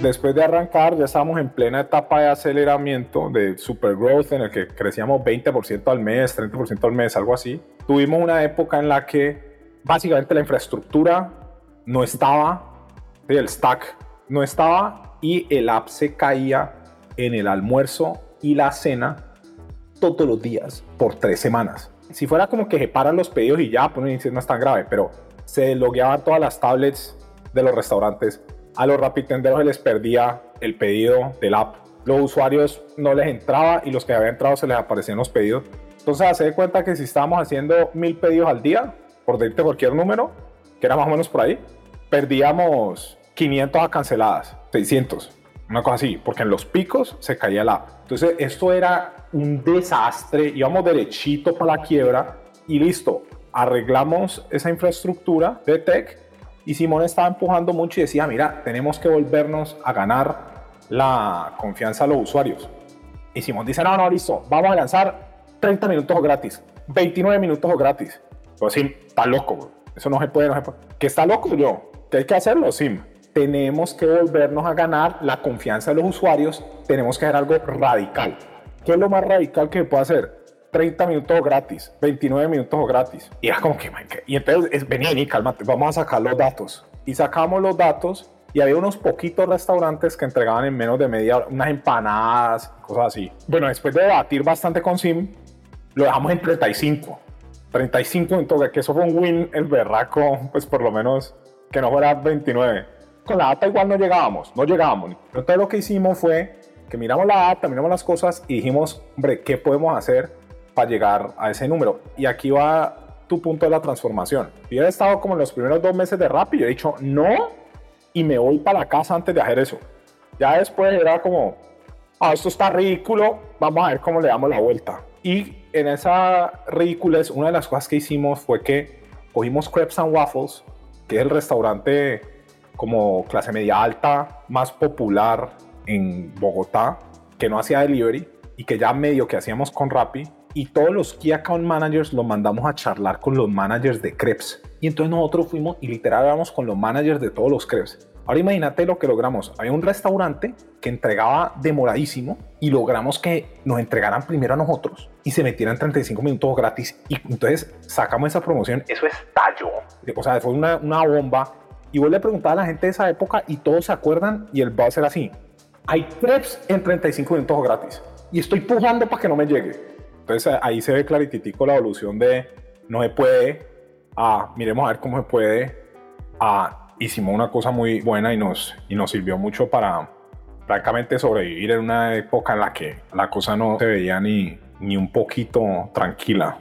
Después de arrancar, ya estábamos en plena etapa de aceleramiento, de super growth, en el que crecíamos 20% al mes, 30% al mes, algo así. Tuvimos una época en la que básicamente la infraestructura no estaba, el stack no estaba y el app se caía en el almuerzo y la cena todos los días por tres semanas. Si fuera como que se paran los pedidos y ya, pues no es tan grave, pero se logueaban todas las tablets de los restaurantes a los rapitenderos se les perdía el pedido del app. Los usuarios no les entraba y los que habían entrado se les aparecían los pedidos. Entonces, se de cuenta que si estábamos haciendo mil pedidos al día, por decirte cualquier número, que era más o menos por ahí, perdíamos 500 a canceladas, 600, una cosa así, porque en los picos se caía el app. Entonces, esto era un desastre, íbamos derechito para la quiebra y listo, arreglamos esa infraestructura de tech y Simón estaba empujando mucho y decía, mira, tenemos que volvernos a ganar la confianza de los usuarios. Y Simón dice, no, no, listo, vamos a lanzar 30 minutos gratis, 29 minutos gratis. Pues Sim, está loco, eso no se puede, no se puede. ¿Que está loco yo? ¿Que hay que hacerlo? Sim. Tenemos que volvernos a ganar la confianza de los usuarios, tenemos que hacer algo radical. ¿Qué es lo más radical que se puede hacer? 30 minutos gratis, 29 minutos gratis. Y era como que, y entonces venía y cálmate, vamos a sacar los datos. Y sacamos los datos y había unos poquitos restaurantes que entregaban en menos de media hora unas empanadas, cosas así. Bueno, después de debatir bastante con Sim, lo dejamos en 35. 35 minutos, que eso fue un win el berraco, pues por lo menos que no fuera 29. Con la data igual no llegábamos, no llegábamos. Entonces lo que hicimos fue que miramos la data, miramos las cosas y dijimos, hombre, ¿qué podemos hacer para llegar a ese número. Y aquí va tu punto de la transformación. Yo he estado como en los primeros dos meses de rap y yo he dicho no y me voy para la casa antes de hacer eso. Ya después era como, ah, esto está ridículo, vamos a ver cómo le damos la vuelta. Y en esa ridiculez, una de las cosas que hicimos fue que cogimos Crepes and Waffles, que es el restaurante como clase media alta más popular en Bogotá, que no hacía delivery y que ya medio que hacíamos con Rappi, y todos los Key Account Managers los mandamos a charlar con los managers de Krebs. Y entonces nosotros fuimos y literal hablamos con los managers de todos los Krebs. Ahora imagínate lo que logramos. Había un restaurante que entregaba demoradísimo y logramos que nos entregaran primero a nosotros y se metieran 35 minutos gratis. Y entonces sacamos esa promoción. Eso estalló. O sea, fue una, una bomba. Y vos le preguntabas a la gente de esa época y todos se acuerdan y el va a ser así. Hay crepes en 35 minutos gratis. Y estoy pujando para que no me llegue. Entonces ahí se ve clarititico la evolución de no se puede a miremos a ver cómo se puede a hicimos una cosa muy buena y nos, y nos sirvió mucho para prácticamente sobrevivir en una época en la que la cosa no se veía ni, ni un poquito tranquila.